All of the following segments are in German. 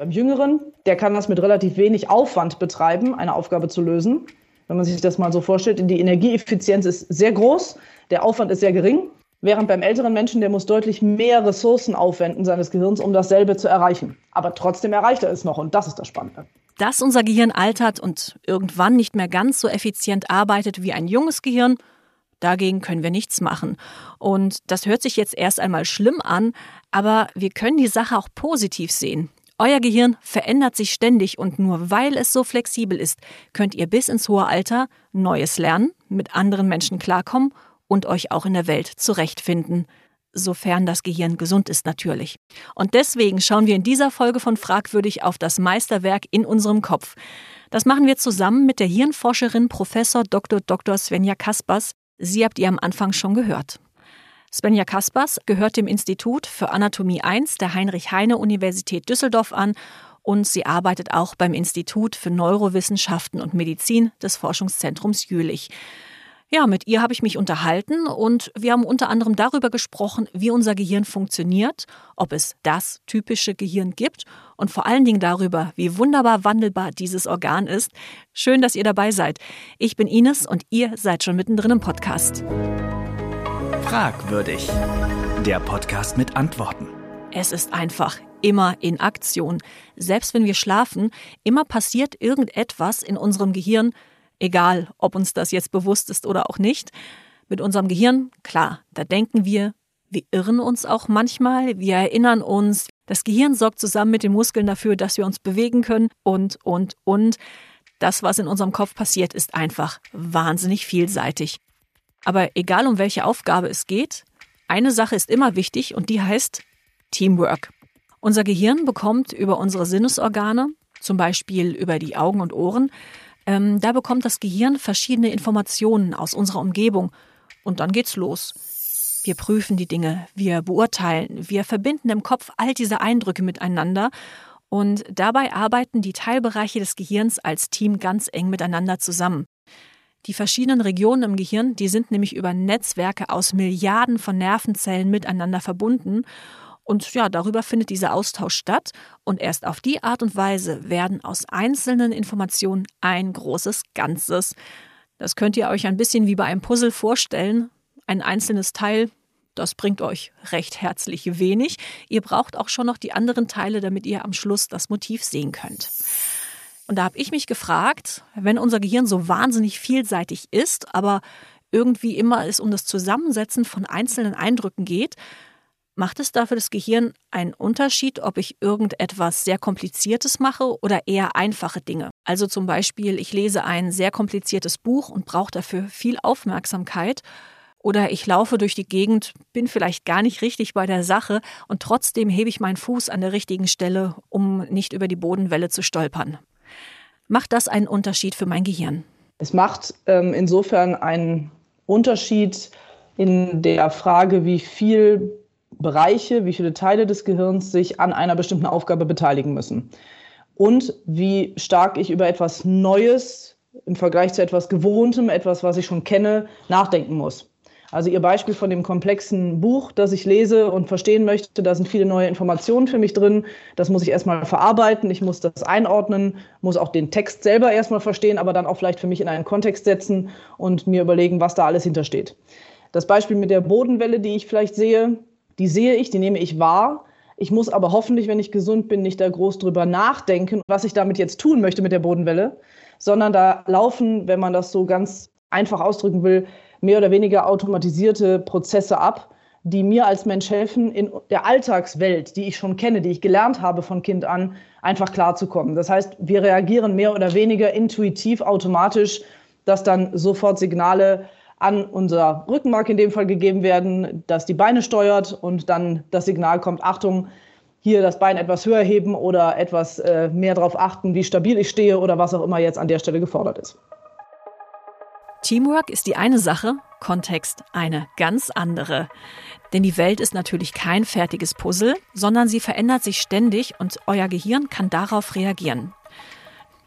Beim Jüngeren, der kann das mit relativ wenig Aufwand betreiben, eine Aufgabe zu lösen. Wenn man sich das mal so vorstellt, die Energieeffizienz ist sehr groß, der Aufwand ist sehr gering. Während beim älteren Menschen, der muss deutlich mehr Ressourcen aufwenden seines Gehirns, um dasselbe zu erreichen. Aber trotzdem erreicht er es noch und das ist das Spannende. Dass unser Gehirn altert und irgendwann nicht mehr ganz so effizient arbeitet wie ein junges Gehirn, dagegen können wir nichts machen. Und das hört sich jetzt erst einmal schlimm an, aber wir können die Sache auch positiv sehen. Euer Gehirn verändert sich ständig und nur weil es so flexibel ist, könnt ihr bis ins hohe Alter Neues lernen, mit anderen Menschen klarkommen und euch auch in der Welt zurechtfinden. Sofern das Gehirn gesund ist natürlich. Und deswegen schauen wir in dieser Folge von Fragwürdig auf das Meisterwerk in unserem Kopf. Das machen wir zusammen mit der Hirnforscherin Prof. Dr. Dr. Svenja Kaspers. Sie habt ihr am Anfang schon gehört. Svenja Kaspers gehört dem Institut für Anatomie 1 der Heinrich-Heine-Universität Düsseldorf an und sie arbeitet auch beim Institut für Neurowissenschaften und Medizin des Forschungszentrums Jülich. Ja, mit ihr habe ich mich unterhalten und wir haben unter anderem darüber gesprochen, wie unser Gehirn funktioniert, ob es das typische Gehirn gibt und vor allen Dingen darüber, wie wunderbar wandelbar dieses Organ ist. Schön, dass ihr dabei seid. Ich bin Ines und ihr seid schon mittendrin im Podcast. Fragwürdig. Der Podcast mit Antworten. Es ist einfach immer in Aktion. Selbst wenn wir schlafen, immer passiert irgendetwas in unserem Gehirn, Egal, ob uns das jetzt bewusst ist oder auch nicht. Mit unserem Gehirn, klar, da denken wir, wir irren uns auch manchmal, wir erinnern uns. Das Gehirn sorgt zusammen mit den Muskeln dafür, dass wir uns bewegen können und, und, und. Das, was in unserem Kopf passiert, ist einfach wahnsinnig vielseitig. Aber egal um welche Aufgabe es geht, eine Sache ist immer wichtig und die heißt Teamwork. Unser Gehirn bekommt über unsere Sinnesorgane, zum Beispiel über die Augen und Ohren, ähm, da bekommt das Gehirn verschiedene Informationen aus unserer Umgebung und dann geht's los. Wir prüfen die Dinge, wir beurteilen, wir verbinden im Kopf all diese Eindrücke miteinander und dabei arbeiten die Teilbereiche des Gehirns als Team ganz eng miteinander zusammen. Die verschiedenen Regionen im Gehirn, die sind nämlich über Netzwerke aus Milliarden von Nervenzellen miteinander verbunden und ja, darüber findet dieser Austausch statt und erst auf die Art und Weise werden aus einzelnen Informationen ein großes Ganzes. Das könnt ihr euch ein bisschen wie bei einem Puzzle vorstellen. Ein einzelnes Teil, das bringt euch recht herzlich wenig. Ihr braucht auch schon noch die anderen Teile, damit ihr am Schluss das Motiv sehen könnt. Und da habe ich mich gefragt, wenn unser Gehirn so wahnsinnig vielseitig ist, aber irgendwie immer es um das Zusammensetzen von einzelnen Eindrücken geht, Macht es da für das Gehirn einen Unterschied, ob ich irgendetwas sehr Kompliziertes mache oder eher einfache Dinge? Also zum Beispiel, ich lese ein sehr kompliziertes Buch und brauche dafür viel Aufmerksamkeit. Oder ich laufe durch die Gegend, bin vielleicht gar nicht richtig bei der Sache und trotzdem hebe ich meinen Fuß an der richtigen Stelle, um nicht über die Bodenwelle zu stolpern. Macht das einen Unterschied für mein Gehirn? Es macht ähm, insofern einen Unterschied in der Frage, wie viel Bereiche, wie viele Teile des Gehirns sich an einer bestimmten Aufgabe beteiligen müssen. Und wie stark ich über etwas Neues im Vergleich zu etwas Gewohntem, etwas, was ich schon kenne, nachdenken muss. Also Ihr Beispiel von dem komplexen Buch, das ich lese und verstehen möchte, da sind viele neue Informationen für mich drin. Das muss ich erstmal verarbeiten, ich muss das einordnen, muss auch den Text selber erstmal verstehen, aber dann auch vielleicht für mich in einen Kontext setzen und mir überlegen, was da alles hintersteht. Das Beispiel mit der Bodenwelle, die ich vielleicht sehe, die sehe ich, die nehme ich wahr. Ich muss aber hoffentlich, wenn ich gesund bin, nicht da groß drüber nachdenken, was ich damit jetzt tun möchte mit der Bodenwelle, sondern da laufen, wenn man das so ganz einfach ausdrücken will, mehr oder weniger automatisierte Prozesse ab, die mir als Mensch helfen, in der Alltagswelt, die ich schon kenne, die ich gelernt habe von Kind an, einfach klarzukommen. Das heißt, wir reagieren mehr oder weniger intuitiv, automatisch, dass dann sofort Signale an unser Rückenmark in dem Fall gegeben werden, das die Beine steuert und dann das Signal kommt, Achtung, hier das Bein etwas höher heben oder etwas äh, mehr darauf achten, wie stabil ich stehe oder was auch immer jetzt an der Stelle gefordert ist. Teamwork ist die eine Sache, Kontext eine ganz andere. Denn die Welt ist natürlich kein fertiges Puzzle, sondern sie verändert sich ständig und euer Gehirn kann darauf reagieren.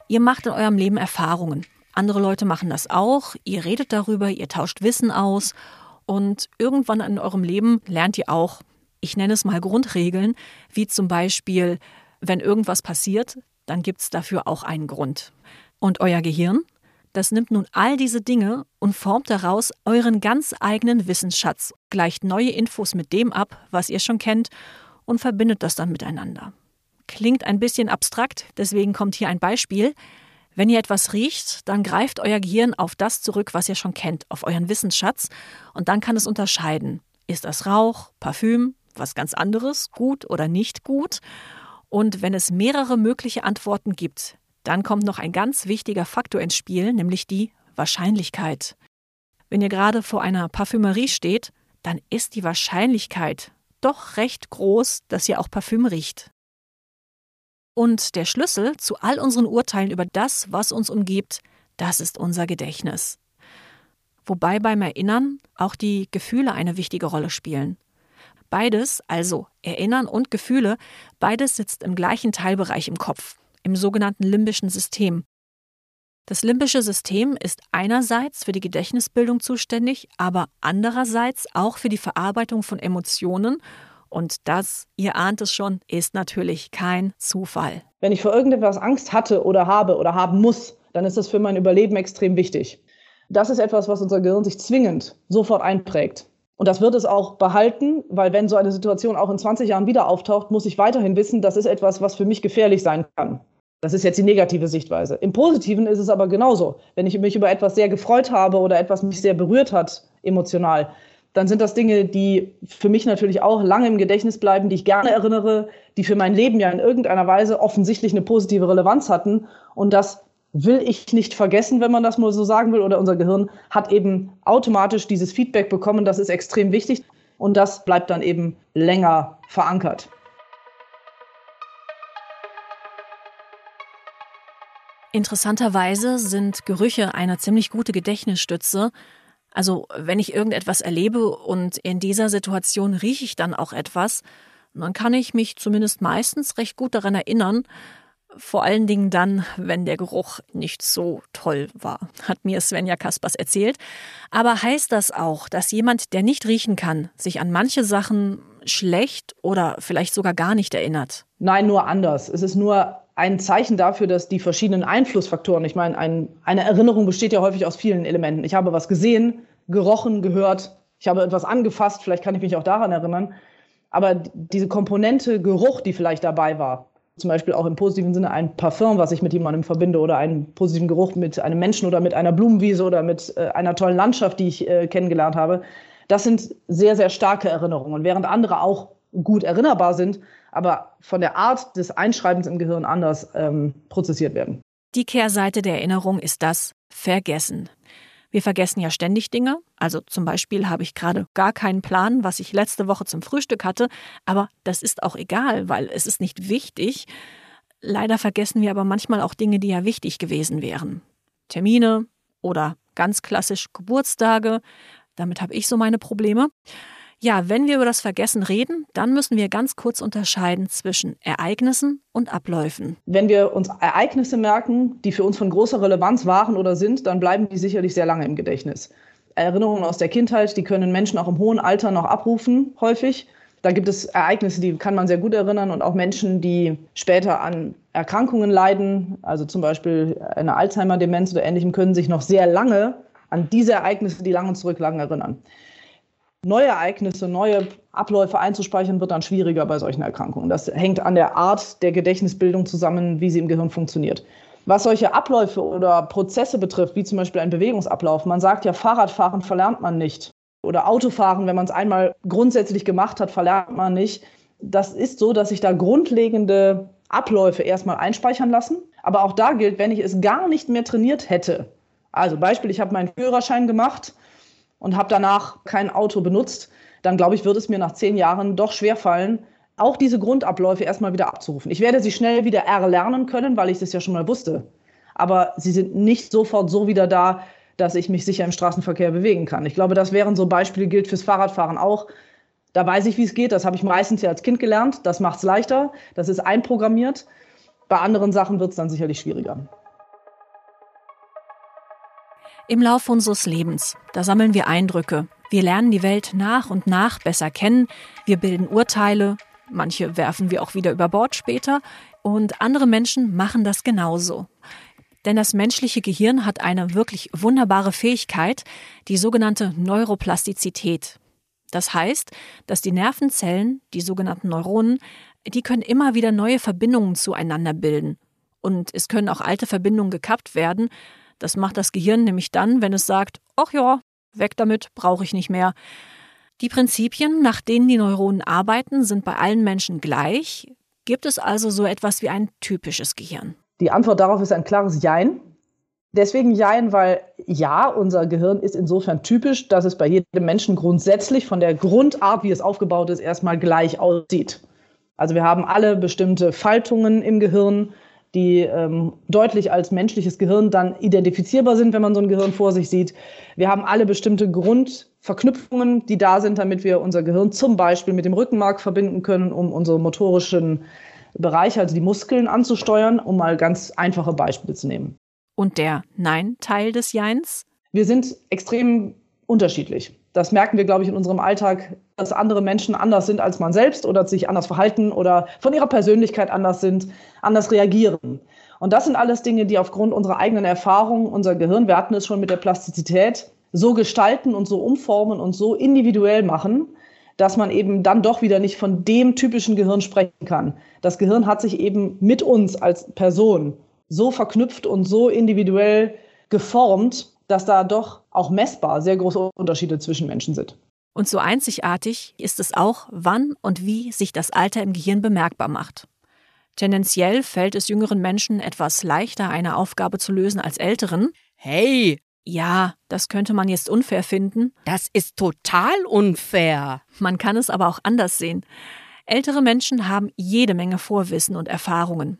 Ihr macht in eurem Leben Erfahrungen, andere Leute machen das auch. Ihr redet darüber, ihr tauscht Wissen aus und irgendwann in eurem Leben lernt ihr auch, ich nenne es mal Grundregeln, wie zum Beispiel, wenn irgendwas passiert, dann gibt es dafür auch einen Grund. Und euer Gehirn, das nimmt nun all diese Dinge und formt daraus euren ganz eigenen Wissensschatz, gleicht neue Infos mit dem ab, was ihr schon kennt, und verbindet das dann miteinander. Klingt ein bisschen abstrakt, deswegen kommt hier ein Beispiel. Wenn ihr etwas riecht, dann greift euer Gehirn auf das zurück, was ihr schon kennt, auf euren Wissensschatz, und dann kann es unterscheiden. Ist das Rauch, Parfüm, was ganz anderes, gut oder nicht gut? Und wenn es mehrere mögliche Antworten gibt, dann kommt noch ein ganz wichtiger Faktor ins Spiel, nämlich die Wahrscheinlichkeit. Wenn ihr gerade vor einer Parfümerie steht, dann ist die Wahrscheinlichkeit doch recht groß, dass ihr auch Parfüm riecht. Und der Schlüssel zu all unseren Urteilen über das, was uns umgibt, das ist unser Gedächtnis. Wobei beim Erinnern auch die Gefühle eine wichtige Rolle spielen. Beides, also Erinnern und Gefühle, beides sitzt im gleichen Teilbereich im Kopf, im sogenannten limbischen System. Das limbische System ist einerseits für die Gedächtnisbildung zuständig, aber andererseits auch für die Verarbeitung von Emotionen und das, ihr ahnt es schon, ist natürlich kein Zufall. Wenn ich vor irgendetwas Angst hatte oder habe oder haben muss, dann ist das für mein Überleben extrem wichtig. Das ist etwas, was unser Gehirn sich zwingend sofort einprägt. Und das wird es auch behalten, weil wenn so eine Situation auch in 20 Jahren wieder auftaucht, muss ich weiterhin wissen, das ist etwas, was für mich gefährlich sein kann. Das ist jetzt die negative Sichtweise. Im Positiven ist es aber genauso. Wenn ich mich über etwas sehr gefreut habe oder etwas mich sehr berührt hat, emotional, dann sind das Dinge, die für mich natürlich auch lange im Gedächtnis bleiben, die ich gerne erinnere, die für mein Leben ja in irgendeiner Weise offensichtlich eine positive Relevanz hatten. Und das will ich nicht vergessen, wenn man das mal so sagen will, oder unser Gehirn hat eben automatisch dieses Feedback bekommen, das ist extrem wichtig und das bleibt dann eben länger verankert. Interessanterweise sind Gerüche eine ziemlich gute Gedächtnisstütze, also wenn ich irgendetwas erlebe und in dieser Situation rieche ich dann auch etwas, dann kann ich mich zumindest meistens recht gut daran erinnern, vor allen Dingen dann, wenn der Geruch nicht so toll war, hat mir Svenja Kaspers erzählt. Aber heißt das auch, dass jemand, der nicht riechen kann, sich an manche Sachen schlecht oder vielleicht sogar gar nicht erinnert? Nein, nur anders. Es ist nur ein Zeichen dafür, dass die verschiedenen Einflussfaktoren, ich meine, ein, eine Erinnerung besteht ja häufig aus vielen Elementen. Ich habe was gesehen, gerochen, gehört, ich habe etwas angefasst, vielleicht kann ich mich auch daran erinnern. Aber diese Komponente Geruch, die vielleicht dabei war, zum Beispiel auch im positiven Sinne ein Parfum, was ich mit jemandem verbinde, oder einen positiven Geruch mit einem Menschen oder mit einer Blumenwiese oder mit äh, einer tollen Landschaft, die ich äh, kennengelernt habe, das sind sehr, sehr starke Erinnerungen. Während andere auch gut erinnerbar sind, aber von der Art des Einschreibens im Gehirn anders ähm, prozessiert werden. Die Kehrseite der Erinnerung ist das Vergessen. Wir vergessen ja ständig Dinge. Also zum Beispiel habe ich gerade gar keinen Plan, was ich letzte Woche zum Frühstück hatte, aber das ist auch egal, weil es ist nicht wichtig. Leider vergessen wir aber manchmal auch Dinge, die ja wichtig gewesen wären. Termine oder ganz klassisch Geburtstage. Damit habe ich so meine Probleme. Ja, wenn wir über das Vergessen reden, dann müssen wir ganz kurz unterscheiden zwischen Ereignissen und Abläufen. Wenn wir uns Ereignisse merken, die für uns von großer Relevanz waren oder sind, dann bleiben die sicherlich sehr lange im Gedächtnis. Erinnerungen aus der Kindheit, die können Menschen auch im hohen Alter noch abrufen, häufig. Da gibt es Ereignisse, die kann man sehr gut erinnern und auch Menschen, die später an Erkrankungen leiden, also zum Beispiel eine Alzheimer-Demenz oder ähnlichem, können sich noch sehr lange an diese Ereignisse, die lange zurücklagen, erinnern neue Ereignisse, neue Abläufe einzuspeichern, wird dann schwieriger bei solchen Erkrankungen. Das hängt an der Art der Gedächtnisbildung zusammen, wie sie im Gehirn funktioniert. Was solche Abläufe oder Prozesse betrifft, wie zum Beispiel ein Bewegungsablauf, man sagt ja, Fahrradfahren verlernt man nicht. Oder Autofahren, wenn man es einmal grundsätzlich gemacht hat, verlernt man nicht. Das ist so, dass sich da grundlegende Abläufe erstmal einspeichern lassen. Aber auch da gilt, wenn ich es gar nicht mehr trainiert hätte. Also Beispiel, ich habe meinen Führerschein gemacht, und habe danach kein Auto benutzt, dann glaube ich, wird es mir nach zehn Jahren doch schwerfallen, auch diese Grundabläufe erstmal wieder abzurufen. Ich werde sie schnell wieder erlernen können, weil ich das ja schon mal wusste. Aber sie sind nicht sofort so wieder da, dass ich mich sicher im Straßenverkehr bewegen kann. Ich glaube, das wären so Beispiele, gilt fürs Fahrradfahren auch. Da weiß ich, wie es geht. Das habe ich meistens ja als Kind gelernt. Das macht es leichter. Das ist einprogrammiert. Bei anderen Sachen wird es dann sicherlich schwieriger. Im Laufe unseres Lebens, da sammeln wir Eindrücke. Wir lernen die Welt nach und nach besser kennen. Wir bilden Urteile. Manche werfen wir auch wieder über Bord später. Und andere Menschen machen das genauso. Denn das menschliche Gehirn hat eine wirklich wunderbare Fähigkeit, die sogenannte Neuroplastizität. Das heißt, dass die Nervenzellen, die sogenannten Neuronen, die können immer wieder neue Verbindungen zueinander bilden. Und es können auch alte Verbindungen gekappt werden. Das macht das Gehirn nämlich dann, wenn es sagt, ach ja, weg damit, brauche ich nicht mehr. Die Prinzipien, nach denen die Neuronen arbeiten, sind bei allen Menschen gleich. Gibt es also so etwas wie ein typisches Gehirn? Die Antwort darauf ist ein klares Jein. Deswegen Jein, weil ja, unser Gehirn ist insofern typisch, dass es bei jedem Menschen grundsätzlich von der Grundart, wie es aufgebaut ist, erstmal gleich aussieht. Also wir haben alle bestimmte Faltungen im Gehirn, die ähm, deutlich als menschliches Gehirn dann identifizierbar sind, wenn man so ein Gehirn vor sich sieht. Wir haben alle bestimmte Grundverknüpfungen, die da sind, damit wir unser Gehirn zum Beispiel mit dem Rückenmark verbinden können, um unsere motorischen Bereiche, also die Muskeln anzusteuern, um mal ganz einfache Beispiele zu nehmen. Und der Nein-Teil des Jeins? Wir sind extrem unterschiedlich. Das merken wir, glaube ich, in unserem Alltag, dass andere Menschen anders sind als man selbst oder sich anders verhalten oder von ihrer Persönlichkeit anders sind, anders reagieren. Und das sind alles Dinge, die aufgrund unserer eigenen Erfahrung unser Gehirn, wir hatten es schon mit der Plastizität, so gestalten und so umformen und so individuell machen, dass man eben dann doch wieder nicht von dem typischen Gehirn sprechen kann. Das Gehirn hat sich eben mit uns als Person so verknüpft und so individuell geformt, dass da doch auch messbar sehr große Unterschiede zwischen Menschen sind. Und so einzigartig ist es auch, wann und wie sich das Alter im Gehirn bemerkbar macht. Tendenziell fällt es jüngeren Menschen etwas leichter, eine Aufgabe zu lösen als älteren. Hey! Ja, das könnte man jetzt unfair finden. Das ist total unfair. Man kann es aber auch anders sehen. Ältere Menschen haben jede Menge Vorwissen und Erfahrungen.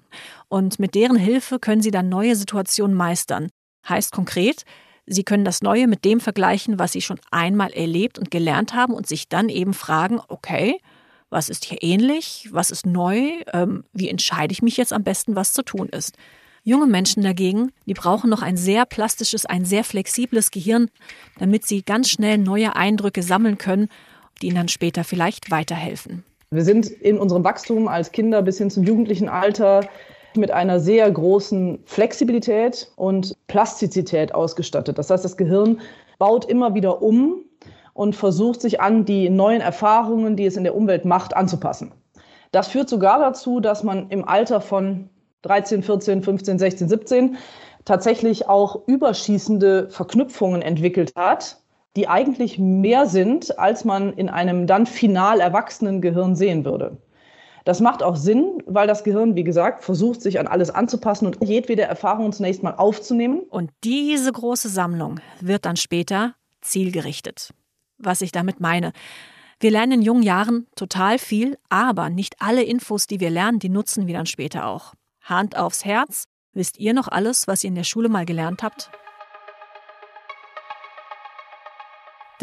Und mit deren Hilfe können sie dann neue Situationen meistern. Heißt konkret, Sie können das Neue mit dem vergleichen, was Sie schon einmal erlebt und gelernt haben und sich dann eben fragen, okay, was ist hier ähnlich, was ist neu, ähm, wie entscheide ich mich jetzt am besten, was zu tun ist. Junge Menschen dagegen, die brauchen noch ein sehr plastisches, ein sehr flexibles Gehirn, damit sie ganz schnell neue Eindrücke sammeln können, die ihnen dann später vielleicht weiterhelfen. Wir sind in unserem Wachstum als Kinder bis hin zum jugendlichen Alter mit einer sehr großen Flexibilität und Plastizität ausgestattet. Das heißt, das Gehirn baut immer wieder um und versucht sich an die neuen Erfahrungen, die es in der Umwelt macht, anzupassen. Das führt sogar dazu, dass man im Alter von 13, 14, 15, 16, 17 tatsächlich auch überschießende Verknüpfungen entwickelt hat, die eigentlich mehr sind, als man in einem dann final erwachsenen Gehirn sehen würde. Das macht auch Sinn, weil das Gehirn, wie gesagt, versucht, sich an alles anzupassen und jedwede Erfahrung zunächst mal aufzunehmen. Und diese große Sammlung wird dann später zielgerichtet. Was ich damit meine. Wir lernen in jungen Jahren total viel, aber nicht alle Infos, die wir lernen, die nutzen wir dann später auch. Hand aufs Herz. Wisst ihr noch alles, was ihr in der Schule mal gelernt habt?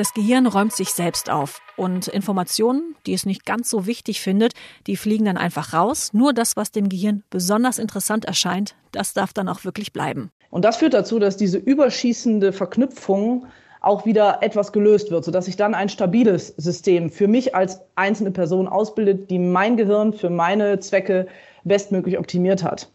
Das Gehirn räumt sich selbst auf und Informationen, die es nicht ganz so wichtig findet, die fliegen dann einfach raus. Nur das, was dem Gehirn besonders interessant erscheint, das darf dann auch wirklich bleiben. Und das führt dazu, dass diese überschießende Verknüpfung auch wieder etwas gelöst wird, sodass sich dann ein stabiles System für mich als einzelne Person ausbildet, die mein Gehirn für meine Zwecke bestmöglich optimiert hat.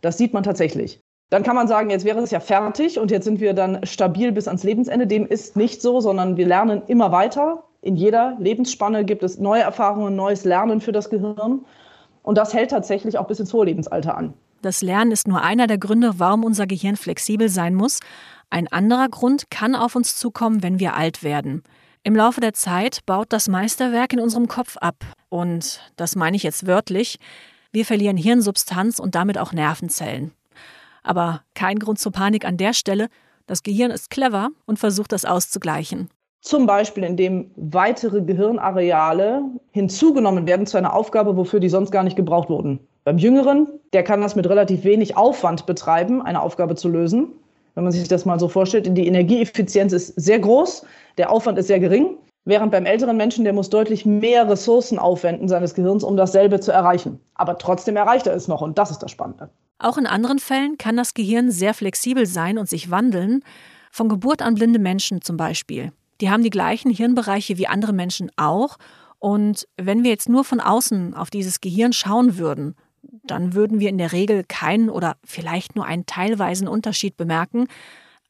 Das sieht man tatsächlich. Dann kann man sagen, jetzt wäre es ja fertig und jetzt sind wir dann stabil bis ans Lebensende. Dem ist nicht so, sondern wir lernen immer weiter. In jeder Lebensspanne gibt es neue Erfahrungen, neues Lernen für das Gehirn. Und das hält tatsächlich auch bis ins hohe Lebensalter an. Das Lernen ist nur einer der Gründe, warum unser Gehirn flexibel sein muss. Ein anderer Grund kann auf uns zukommen, wenn wir alt werden. Im Laufe der Zeit baut das Meisterwerk in unserem Kopf ab. Und das meine ich jetzt wörtlich. Wir verlieren Hirnsubstanz und damit auch Nervenzellen. Aber kein Grund zur Panik an der Stelle. Das Gehirn ist clever und versucht das auszugleichen. Zum Beispiel, indem weitere Gehirnareale hinzugenommen werden zu einer Aufgabe, wofür die sonst gar nicht gebraucht wurden. Beim Jüngeren, der kann das mit relativ wenig Aufwand betreiben, eine Aufgabe zu lösen. Wenn man sich das mal so vorstellt, die Energieeffizienz ist sehr groß, der Aufwand ist sehr gering. Während beim älteren Menschen, der muss deutlich mehr Ressourcen aufwenden seines Gehirns, um dasselbe zu erreichen. Aber trotzdem erreicht er es noch und das ist das Spannende. Auch in anderen Fällen kann das Gehirn sehr flexibel sein und sich wandeln. Von Geburt an blinde Menschen zum Beispiel. Die haben die gleichen Hirnbereiche wie andere Menschen auch. Und wenn wir jetzt nur von außen auf dieses Gehirn schauen würden, dann würden wir in der Regel keinen oder vielleicht nur einen teilweisen Unterschied bemerken.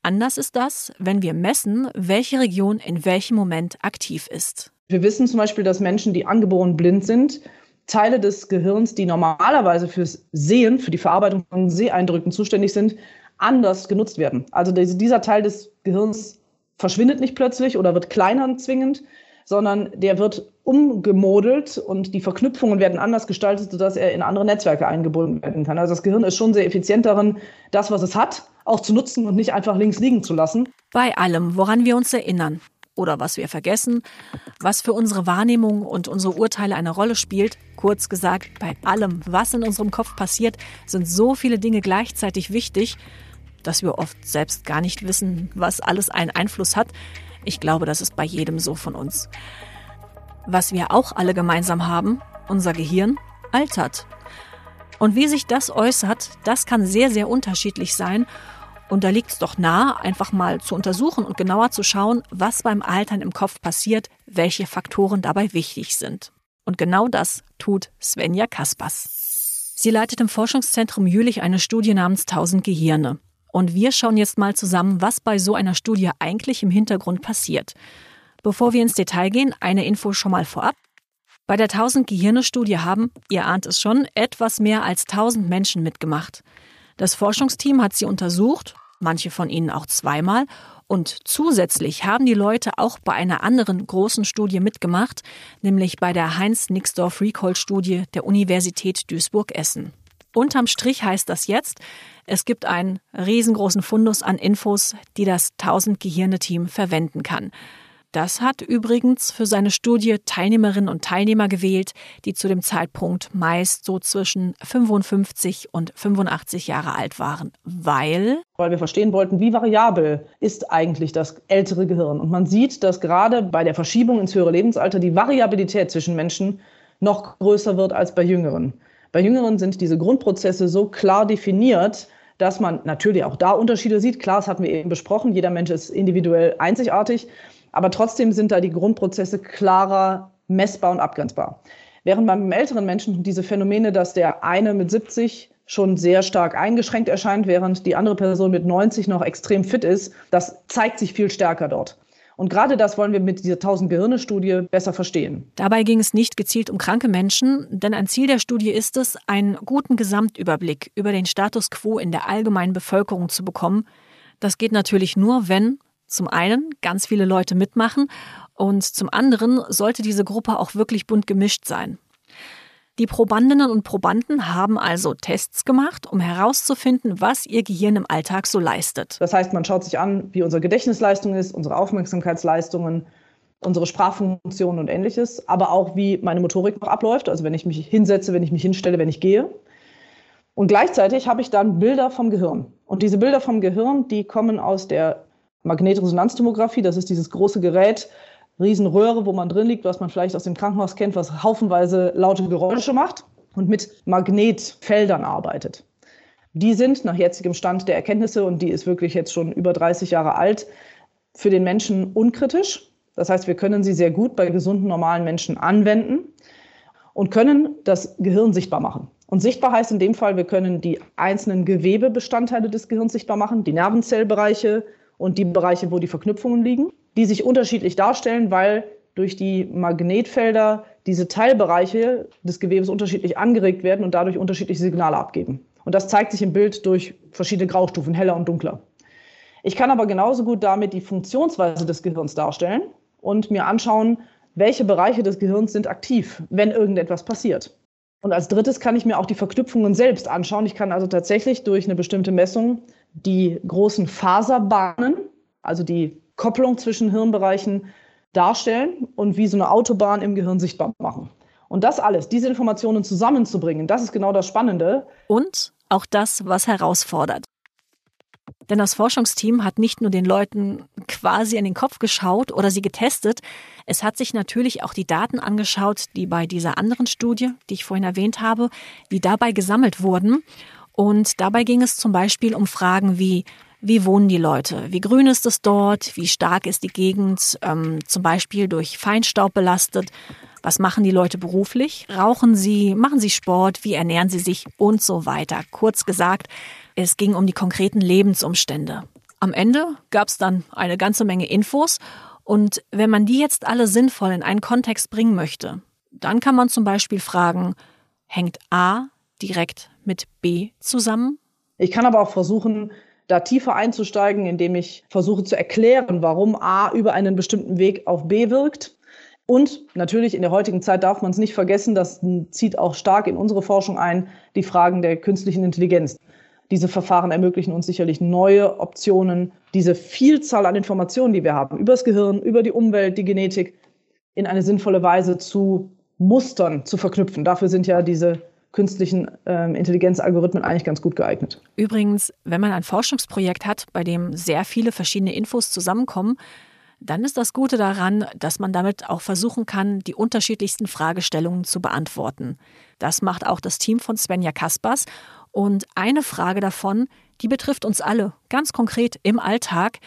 Anders ist das, wenn wir messen, welche Region in welchem Moment aktiv ist. Wir wissen zum Beispiel, dass Menschen, die angeboren blind sind, Teile des Gehirns, die normalerweise fürs Sehen, für die Verarbeitung von Seheindrücken zuständig sind, anders genutzt werden. Also dieser Teil des Gehirns verschwindet nicht plötzlich oder wird kleiner zwingend, sondern der wird umgemodelt und die Verknüpfungen werden anders gestaltet, sodass er in andere Netzwerke eingebunden werden kann. Also das Gehirn ist schon sehr effizient darin, das, was es hat, auch zu nutzen und nicht einfach links liegen zu lassen. Bei allem, woran wir uns erinnern oder was wir vergessen, was für unsere Wahrnehmung und unsere Urteile eine Rolle spielt, kurz gesagt, bei allem, was in unserem Kopf passiert, sind so viele Dinge gleichzeitig wichtig, dass wir oft selbst gar nicht wissen, was alles einen Einfluss hat. Ich glaube, das ist bei jedem so von uns. Was wir auch alle gemeinsam haben, unser Gehirn altert. Und wie sich das äußert, das kann sehr, sehr unterschiedlich sein. Und da liegt es doch nahe, einfach mal zu untersuchen und genauer zu schauen, was beim Altern im Kopf passiert, welche Faktoren dabei wichtig sind. Und genau das tut Svenja Kaspers. Sie leitet im Forschungszentrum Jülich eine Studie namens 1000 Gehirne. Und wir schauen jetzt mal zusammen, was bei so einer Studie eigentlich im Hintergrund passiert. Bevor wir ins Detail gehen, eine Info schon mal vorab. Bei der 1000 Gehirne-Studie haben, ihr ahnt es schon, etwas mehr als 1000 Menschen mitgemacht. Das Forschungsteam hat sie untersucht, manche von ihnen auch zweimal, und zusätzlich haben die Leute auch bei einer anderen großen Studie mitgemacht, nämlich bei der Heinz-Nixdorf-Recall-Studie der Universität Duisburg-Essen. Unterm Strich heißt das jetzt, es gibt einen riesengroßen Fundus an Infos, die das 1000 Gehirne-Team verwenden kann. Das hat übrigens für seine Studie Teilnehmerinnen und Teilnehmer gewählt, die zu dem Zeitpunkt meist so zwischen 55 und 85 Jahre alt waren, weil weil wir verstehen wollten, wie variabel ist eigentlich das ältere Gehirn. Und man sieht, dass gerade bei der Verschiebung ins höhere Lebensalter die Variabilität zwischen Menschen noch größer wird als bei Jüngeren. Bei Jüngeren sind diese Grundprozesse so klar definiert, dass man natürlich auch da Unterschiede sieht. Klar, das hatten wir eben besprochen, jeder Mensch ist individuell einzigartig, aber trotzdem sind da die Grundprozesse klarer messbar und abgrenzbar. Während beim älteren Menschen diese Phänomene, dass der eine mit 70 schon sehr stark eingeschränkt erscheint, während die andere Person mit 90 noch extrem fit ist, das zeigt sich viel stärker dort. Und gerade das wollen wir mit dieser 1000 Gehirne-Studie besser verstehen. Dabei ging es nicht gezielt um kranke Menschen, denn ein Ziel der Studie ist es, einen guten Gesamtüberblick über den Status quo in der allgemeinen Bevölkerung zu bekommen. Das geht natürlich nur, wenn zum einen ganz viele Leute mitmachen und zum anderen sollte diese Gruppe auch wirklich bunt gemischt sein. Die Probandinnen und Probanden haben also Tests gemacht, um herauszufinden, was ihr Gehirn im Alltag so leistet. Das heißt, man schaut sich an, wie unsere Gedächtnisleistung ist, unsere Aufmerksamkeitsleistungen, unsere Sprachfunktionen und ähnliches, aber auch wie meine Motorik noch abläuft, also wenn ich mich hinsetze, wenn ich mich hinstelle, wenn ich gehe. Und gleichzeitig habe ich dann Bilder vom Gehirn. Und diese Bilder vom Gehirn, die kommen aus der Magnetresonanztomographie, das ist dieses große Gerät, Riesenröhre, wo man drin liegt, was man vielleicht aus dem Krankenhaus kennt, was haufenweise laute Geräusche macht und mit Magnetfeldern arbeitet. Die sind nach jetzigem Stand der Erkenntnisse, und die ist wirklich jetzt schon über 30 Jahre alt, für den Menschen unkritisch. Das heißt, wir können sie sehr gut bei gesunden, normalen Menschen anwenden und können das Gehirn sichtbar machen. Und sichtbar heißt in dem Fall, wir können die einzelnen Gewebebestandteile des Gehirns sichtbar machen, die Nervenzellbereiche und die Bereiche, wo die Verknüpfungen liegen die sich unterschiedlich darstellen, weil durch die Magnetfelder diese Teilbereiche des Gewebes unterschiedlich angeregt werden und dadurch unterschiedliche Signale abgeben. Und das zeigt sich im Bild durch verschiedene Graustufen, heller und dunkler. Ich kann aber genauso gut damit die Funktionsweise des Gehirns darstellen und mir anschauen, welche Bereiche des Gehirns sind aktiv, wenn irgendetwas passiert. Und als drittes kann ich mir auch die Verknüpfungen selbst anschauen. Ich kann also tatsächlich durch eine bestimmte Messung die großen Faserbahnen, also die Kopplung zwischen Hirnbereichen darstellen und wie so eine Autobahn im Gehirn sichtbar machen. Und das alles, diese Informationen zusammenzubringen, das ist genau das Spannende. Und auch das, was herausfordert. Denn das Forschungsteam hat nicht nur den Leuten quasi an den Kopf geschaut oder sie getestet, es hat sich natürlich auch die Daten angeschaut, die bei dieser anderen Studie, die ich vorhin erwähnt habe, die dabei gesammelt wurden. Und dabei ging es zum Beispiel um Fragen wie, wie wohnen die Leute? Wie grün ist es dort? Wie stark ist die Gegend ähm, zum Beispiel durch Feinstaub belastet? Was machen die Leute beruflich? Rauchen sie? Machen sie Sport? Wie ernähren sie sich? Und so weiter. Kurz gesagt, es ging um die konkreten Lebensumstände. Am Ende gab es dann eine ganze Menge Infos und wenn man die jetzt alle sinnvoll in einen Kontext bringen möchte, dann kann man zum Beispiel fragen, hängt A direkt mit B zusammen? Ich kann aber auch versuchen, da tiefer einzusteigen, indem ich versuche zu erklären, warum A über einen bestimmten Weg auf B wirkt. Und natürlich in der heutigen Zeit darf man es nicht vergessen, das zieht auch stark in unsere Forschung ein, die Fragen der künstlichen Intelligenz. Diese Verfahren ermöglichen uns sicherlich neue Optionen, diese Vielzahl an Informationen, die wir haben, über das Gehirn, über die Umwelt, die Genetik, in eine sinnvolle Weise zu Mustern zu verknüpfen. Dafür sind ja diese künstlichen ähm, Intelligenzalgorithmen eigentlich ganz gut geeignet. Übrigens, wenn man ein Forschungsprojekt hat, bei dem sehr viele verschiedene Infos zusammenkommen, dann ist das Gute daran, dass man damit auch versuchen kann, die unterschiedlichsten Fragestellungen zu beantworten. Das macht auch das Team von Svenja Kaspers. Und eine Frage davon, die betrifft uns alle, ganz konkret im Alltag.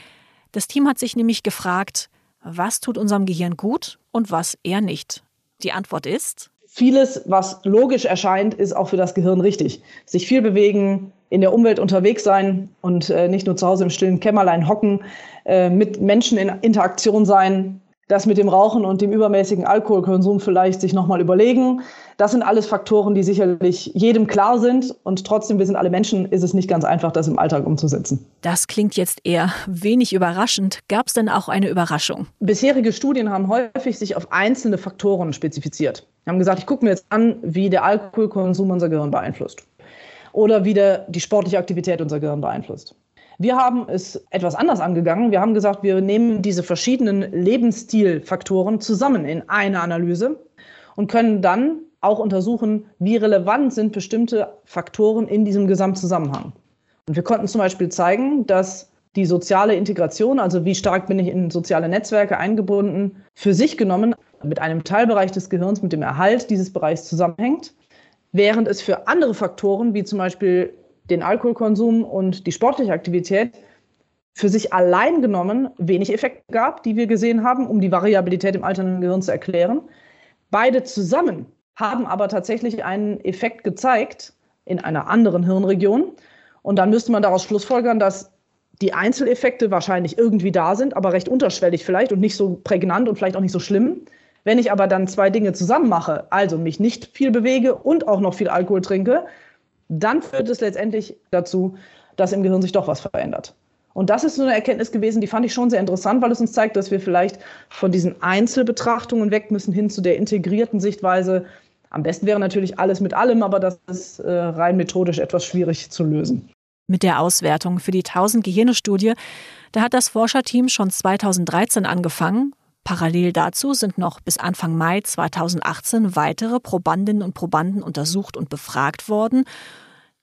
Das Team hat sich nämlich gefragt, was tut unserem Gehirn gut und was eher nicht. Die Antwort ist vieles, was logisch erscheint, ist auch für das Gehirn richtig. Sich viel bewegen, in der Umwelt unterwegs sein und äh, nicht nur zu Hause im stillen Kämmerlein hocken, äh, mit Menschen in Interaktion sein, das mit dem Rauchen und dem übermäßigen Alkoholkonsum vielleicht sich nochmal überlegen. Das sind alles Faktoren, die sicherlich jedem klar sind. Und trotzdem, wir sind alle Menschen, ist es nicht ganz einfach, das im Alltag umzusetzen. Das klingt jetzt eher wenig überraschend. Gab es denn auch eine Überraschung? Bisherige Studien haben häufig sich auf einzelne Faktoren spezifiziert. Wir haben gesagt, ich gucke mir jetzt an, wie der Alkoholkonsum unser Gehirn beeinflusst. Oder wie der, die sportliche Aktivität unser Gehirn beeinflusst. Wir haben es etwas anders angegangen. Wir haben gesagt, wir nehmen diese verschiedenen Lebensstilfaktoren zusammen in eine Analyse und können dann auch untersuchen, wie relevant sind bestimmte Faktoren in diesem Gesamtzusammenhang. Und wir konnten zum Beispiel zeigen, dass die soziale Integration, also wie stark bin ich in soziale Netzwerke eingebunden, für sich genommen mit einem Teilbereich des Gehirns, mit dem Erhalt dieses Bereichs zusammenhängt, während es für andere Faktoren, wie zum Beispiel den Alkoholkonsum und die sportliche Aktivität für sich allein genommen wenig Effekte gab, die wir gesehen haben, um die Variabilität im alternden Gehirn zu erklären. Beide zusammen haben aber tatsächlich einen Effekt gezeigt in einer anderen Hirnregion. Und dann müsste man daraus schlussfolgern, dass die Einzeleffekte wahrscheinlich irgendwie da sind, aber recht unterschwellig vielleicht und nicht so prägnant und vielleicht auch nicht so schlimm. Wenn ich aber dann zwei Dinge zusammen mache, also mich nicht viel bewege und auch noch viel Alkohol trinke, dann führt es letztendlich dazu, dass im Gehirn sich doch was verändert. Und das ist so eine Erkenntnis gewesen, die fand ich schon sehr interessant, weil es uns zeigt, dass wir vielleicht von diesen Einzelbetrachtungen weg müssen hin zu der integrierten Sichtweise. Am besten wäre natürlich alles mit allem, aber das ist äh, rein methodisch etwas schwierig zu lösen. Mit der Auswertung für die 1000 Gehirne-Studie, da hat das Forscherteam schon 2013 angefangen. Parallel dazu sind noch bis Anfang Mai 2018 weitere Probandinnen und Probanden untersucht und befragt worden.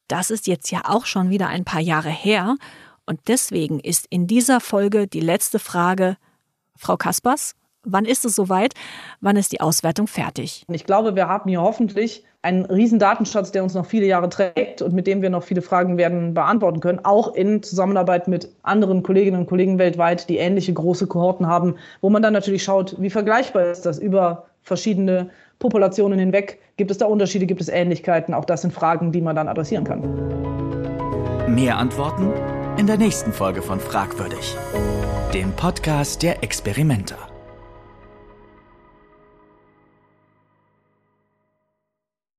Das ist jetzt ja auch schon wieder ein paar Jahre her. Und deswegen ist in dieser Folge die letzte Frage, Frau Kaspers, wann ist es soweit? Wann ist die Auswertung fertig? Ich glaube, wir haben hier hoffentlich einen riesen Datenschatz, der uns noch viele Jahre trägt und mit dem wir noch viele Fragen werden beantworten können, auch in Zusammenarbeit mit anderen Kolleginnen und Kollegen weltweit, die ähnliche große Kohorten haben, wo man dann natürlich schaut, wie vergleichbar ist das über verschiedene Populationen hinweg. Gibt es da Unterschiede, gibt es Ähnlichkeiten? Auch das sind Fragen, die man dann adressieren kann. Mehr Antworten in der nächsten Folge von Fragwürdig, dem Podcast der Experimenter.